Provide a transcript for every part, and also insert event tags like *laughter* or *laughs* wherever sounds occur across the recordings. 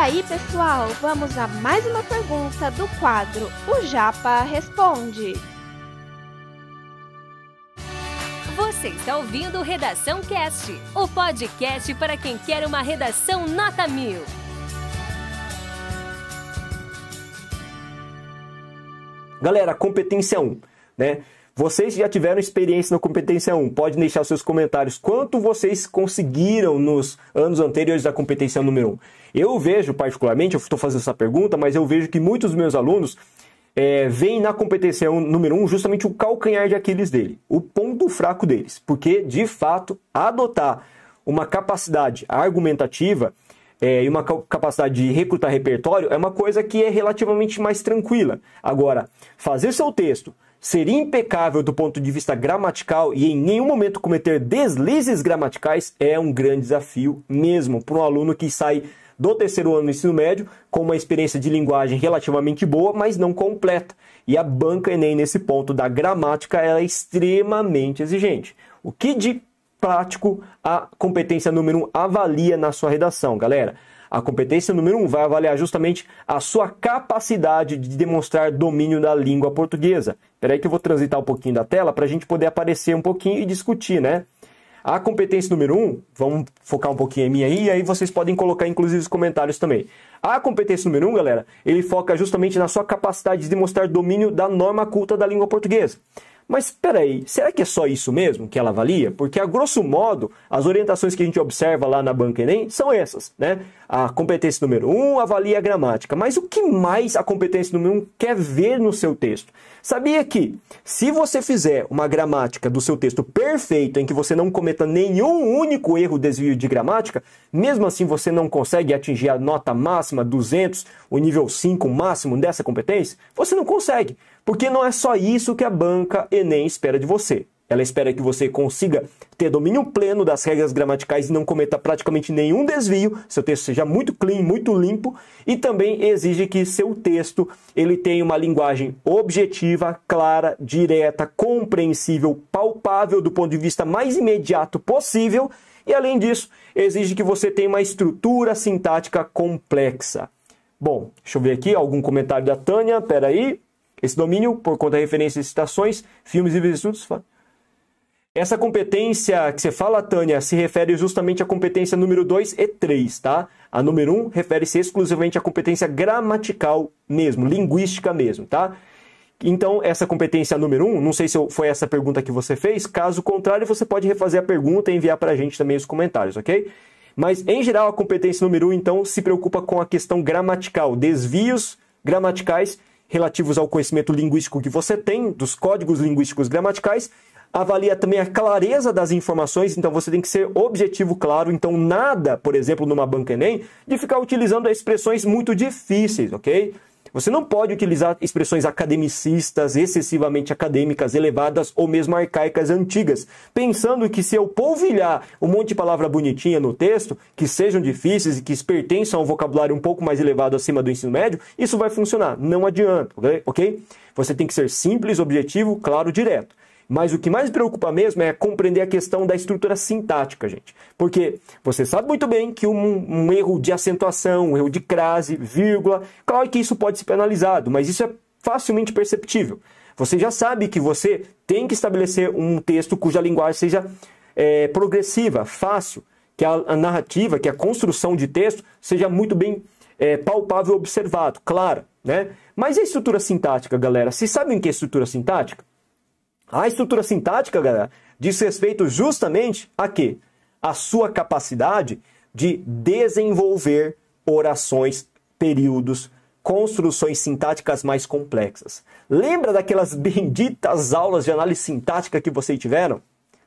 aí, pessoal, vamos a mais uma pergunta do quadro O Japa Responde. Você está ouvindo Redação Cast, o podcast para quem quer uma redação nota mil. Galera, competência 1, né? Vocês já tiveram experiência na competência 1, pode deixar seus comentários. Quanto vocês conseguiram nos anos anteriores da competência número 1? Eu vejo, particularmente, eu estou fazendo essa pergunta, mas eu vejo que muitos dos meus alunos é, veem na competência número 1 justamente o calcanhar de Aquiles dele, o ponto fraco deles. Porque, de fato, adotar uma capacidade argumentativa é, e uma capacidade de recrutar repertório é uma coisa que é relativamente mais tranquila. Agora, fazer seu texto ser impecável do ponto de vista gramatical e em nenhum momento cometer deslizes gramaticais é um grande desafio mesmo para um aluno que sai do terceiro ano do ensino médio com uma experiência de linguagem relativamente boa, mas não completa. E a banca Enem nesse ponto da gramática é extremamente exigente. O que de prático a competência número 1 um avalia na sua redação, galera? A competência número 1 um vai avaliar justamente a sua capacidade de demonstrar domínio da língua portuguesa. Espera aí que eu vou transitar um pouquinho da tela para a gente poder aparecer um pouquinho e discutir, né? A competência número 1, um, vamos focar um pouquinho em mim aí, e aí vocês podem colocar inclusive os comentários também. A competência número 1, um, galera, ele foca justamente na sua capacidade de demonstrar domínio da norma culta da língua portuguesa. Mas espera aí, será que é só isso mesmo que ela avalia? Porque, a grosso modo, as orientações que a gente observa lá na banca Enem são essas, né? A competência número 1 um avalia a gramática. Mas o que mais a competência número 1 um quer ver no seu texto? Sabia que, se você fizer uma gramática do seu texto perfeita, em que você não cometa nenhum único erro desvio de gramática, mesmo assim você não consegue atingir a nota máxima 200, o nível 5 máximo dessa competência? Você não consegue. Porque não é só isso que a banca Enem espera de você. Ela espera que você consiga ter domínio pleno das regras gramaticais e não cometa praticamente nenhum desvio, seu texto seja muito clean, muito limpo, e também exige que seu texto ele tenha uma linguagem objetiva, clara, direta, compreensível, palpável do ponto de vista mais imediato possível, e além disso, exige que você tenha uma estrutura sintática complexa. Bom, deixa eu ver aqui algum comentário da Tânia, peraí. Esse domínio, por conta de referências, citações, filmes e estudos. Essa competência que você fala, Tânia, se refere justamente à competência número 2 e 3, tá? A número 1 um refere-se exclusivamente à competência gramatical mesmo, linguística mesmo, tá? Então, essa competência número 1, um, não sei se foi essa pergunta que você fez, caso contrário, você pode refazer a pergunta e enviar para a gente também os comentários, ok? Mas, em geral, a competência número 1, um, então, se preocupa com a questão gramatical, desvios gramaticais relativos ao conhecimento linguístico que você tem, dos códigos linguísticos gramaticais, avalia também a clareza das informações, então você tem que ser objetivo, claro. Então, nada, por exemplo, numa banca Enem, de ficar utilizando expressões muito difíceis, ok? Você não pode utilizar expressões academicistas, excessivamente acadêmicas, elevadas ou mesmo arcaicas antigas, pensando que se eu polvilhar um monte de palavra bonitinha no texto, que sejam difíceis e que pertençam a um vocabulário um pouco mais elevado acima do ensino médio, isso vai funcionar. Não adianta, ok? Você tem que ser simples, objetivo, claro, direto. Mas o que mais preocupa mesmo é compreender a questão da estrutura sintática, gente. Porque você sabe muito bem que um, um erro de acentuação, um erro de crase, vírgula, claro que isso pode ser penalizado, mas isso é facilmente perceptível. Você já sabe que você tem que estabelecer um texto cuja linguagem seja é, progressiva, fácil, que a, a, narrativa, que a construção de texto seja muito bem é, palpável observado, claro, né? Mas a estrutura sintática, galera, vocês sabem o que é estrutura sintática? A estrutura sintática, galera, diz respeito justamente a quê? A sua capacidade de desenvolver orações, períodos, construções sintáticas mais complexas. Lembra daquelas *laughs* benditas aulas de análise sintática que vocês tiveram?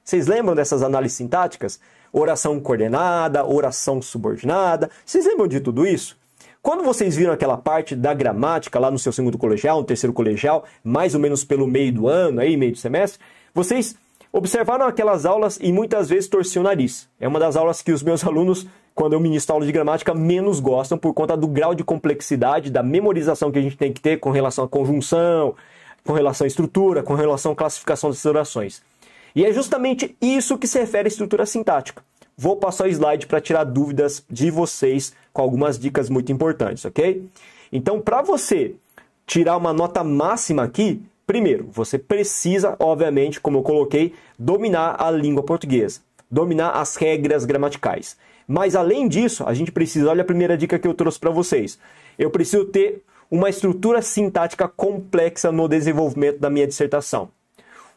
Vocês lembram dessas análises sintáticas? Oração coordenada, oração subordinada. Vocês lembram de tudo isso? Quando vocês viram aquela parte da gramática lá no seu segundo colegial, no terceiro colegial, mais ou menos pelo meio do ano, aí, meio do semestre, vocês observaram aquelas aulas e muitas vezes torciam o nariz. É uma das aulas que os meus *laughs* alunos, quando eu ministro aula de gramática, menos gostam por conta do grau de complexidade, da memorização que a gente tem que ter com relação à conjunção, com relação à estrutura, com relação à classificação das orações. E é justamente isso que se refere à estrutura sintática. Vou passar o slide para tirar dúvidas de vocês com algumas dicas muito importantes, ok? Então, para você tirar uma nota máxima aqui, primeiro, você precisa, obviamente, como eu coloquei, dominar a língua portuguesa, dominar as regras gramaticais. Mas além disso, a gente precisa, olha a primeira dica que eu trouxe para vocês. Eu preciso ter uma estrutura sintática complexa no desenvolvimento da minha dissertação.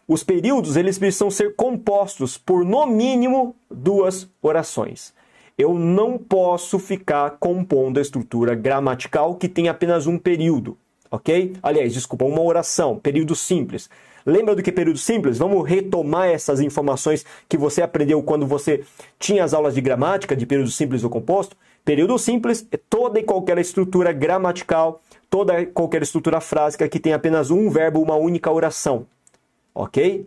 Os períodos eles precisam ser compostos por no mínimo duas orações. Eu não posso ficar compondo a estrutura gramatical que tem apenas um período, ok? Aliás, desculpa, uma oração, período simples. Lembra do que é período simples? Vamos retomar essas informações que você aprendeu quando você tinha as aulas de gramática de período simples ou composto. Período simples é toda e qualquer estrutura gramatical, toda e qualquer estrutura frásica que tem apenas um verbo, uma única oração ok?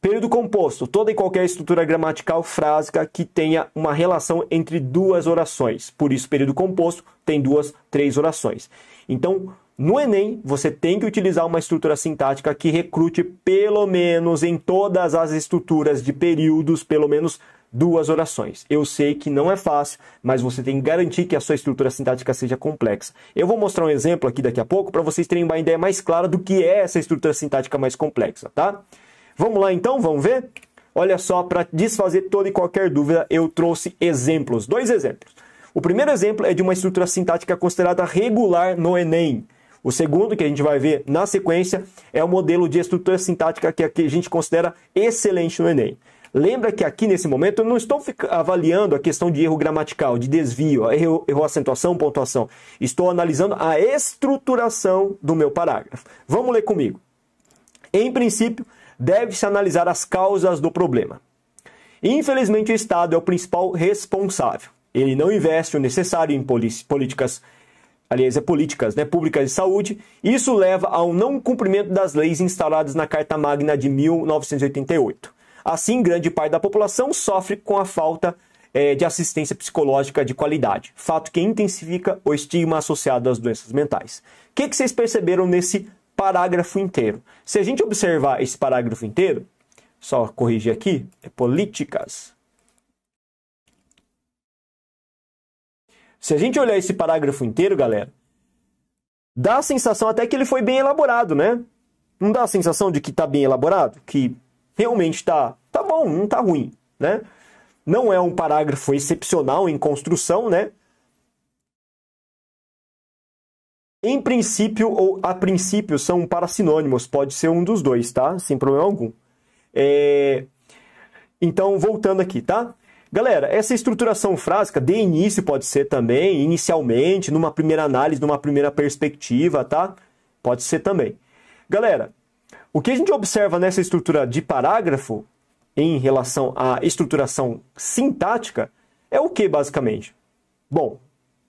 Período composto, toda e qualquer estrutura gramatical frásica que tenha uma relação entre duas orações. Por isso, período composto tem duas, três orações. Então, no Enem, você tem que utilizar uma estrutura sintática que recrute pelo menos em todas as estruturas de períodos, pelo menos duas orações. Eu sei que não é fácil, mas você tem que garantir que a sua estrutura sintática seja complexa. Eu vou mostrar um exemplo aqui daqui a pouco para vocês terem uma ideia mais clara do que é essa estrutura sintática mais complexa, tá? Vamos lá então, vamos ver? Olha só, para desfazer toda e qualquer dúvida, eu trouxe exemplos, dois exemplos. O primeiro exemplo é de uma estrutura sintática considerada regular no Enem. O segundo, que a gente vai ver na sequência, é o modelo de estrutura sintática que a gente considera excelente no Enem. Lembra que aqui nesse momento eu não estou avaliando a questão de erro gramatical, de desvio, erro, erro acentuação, pontuação. Estou analisando a estruturação do meu parágrafo. Vamos ler comigo. Em princípio, deve-se analisar as causas do problema. Infelizmente, o Estado é o principal responsável. Ele não investe o necessário em políticas, aliás, é políticas né, públicas de saúde. Isso leva ao não cumprimento das leis instaladas na Carta Magna de 1988. Assim, grande parte da população sofre com a falta é, de assistência psicológica de qualidade, fato que intensifica o estigma associado às doenças mentais. O que, que vocês perceberam nesse parágrafo inteiro? Se a gente observar esse parágrafo inteiro, só corrigir aqui, é políticas. Se a gente olhar esse parágrafo inteiro, galera, dá a sensação até que ele foi bem elaborado, né? Não dá a sensação de que está bem elaborado? Que realmente está tá bom, não está ruim, né? Não é um parágrafo excepcional em construção, né? Em princípio ou a princípio são para sinônimos, pode ser um dos dois, tá? Sem problema algum. É... Então, voltando aqui, tá? Galera, essa estruturação frásica de início pode ser também, inicialmente, numa primeira análise, numa primeira perspectiva, tá? Pode ser também. Galera, o que a gente observa nessa estrutura de parágrafo em relação à estruturação sintática é o que, basicamente? Bom,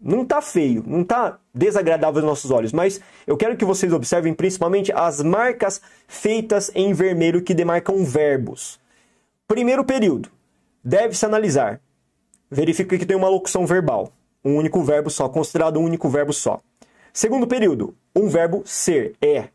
não está feio, não está desagradável aos nossos olhos, mas eu quero que vocês observem principalmente as marcas feitas em vermelho que demarcam verbos. Primeiro período, deve-se analisar. Verifica que tem uma locução verbal, um único verbo só, considerado um único verbo só. Segundo período, um verbo ser, é.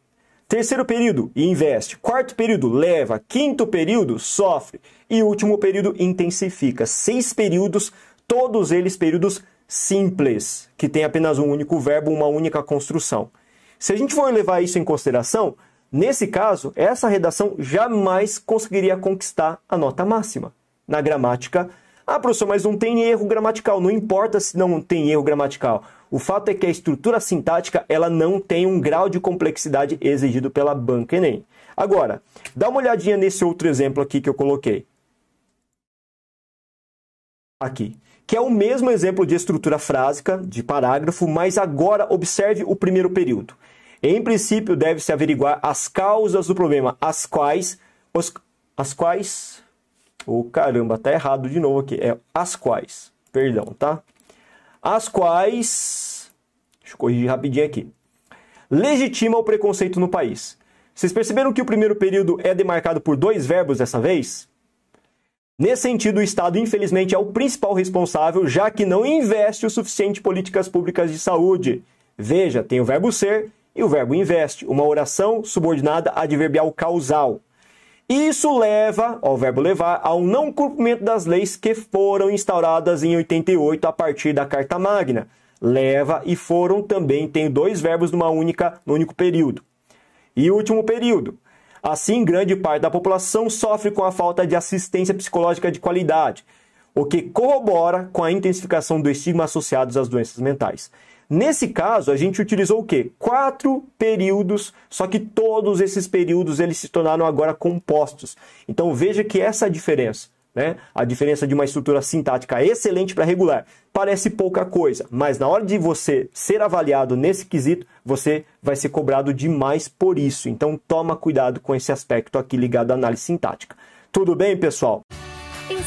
Terceiro período, investe. Quarto período, leva. Quinto período, sofre. E último período, intensifica. Seis períodos, todos eles períodos simples, que tem apenas um único verbo, uma única construção. Se a gente for levar isso em consideração, nesse caso, essa redação jamais conseguiria conquistar a nota máxima. Na gramática, ah, professor, mas não tem erro gramatical. Não importa se não tem erro gramatical. O fato é que a estrutura sintática ela não tem um grau de complexidade exigido pela banca Enem. Agora, dá uma olhadinha nesse outro exemplo aqui que eu coloquei. Aqui. Que é o mesmo exemplo de estrutura frásica, de parágrafo, mas agora observe o primeiro período. Em princípio, deve-se averiguar as causas do problema, as quais. Os, as quais. Oh, caramba, tá errado de novo aqui. É as quais. Perdão, tá? As quais, deixa eu corrigir rapidinho aqui, legitima o preconceito no país. Vocês perceberam que o primeiro período é demarcado por dois verbos dessa vez? Nesse sentido, o Estado, infelizmente, é o principal responsável, já que não investe o suficiente em políticas públicas de saúde. Veja, tem o verbo ser e o verbo investe, uma oração subordinada adverbial causal. Isso leva, ao verbo levar, ao não cumprimento das leis que foram instauradas em 88 a partir da Carta Magna. Leva e foram também tem dois verbos numa única, no único período. E último período. Assim, grande parte da população sofre com a falta de assistência psicológica de qualidade, o que corrobora com a intensificação do estigma associado às doenças mentais. Nesse caso, a gente utilizou o quê? Quatro períodos, só que todos esses períodos eles se tornaram agora compostos. Então veja que essa é a diferença. Né? A diferença de uma estrutura sintática excelente para regular parece pouca coisa, mas na hora de você ser avaliado nesse quesito, você vai ser cobrado demais por isso. Então toma cuidado com esse aspecto aqui ligado à análise sintática. Tudo bem, pessoal?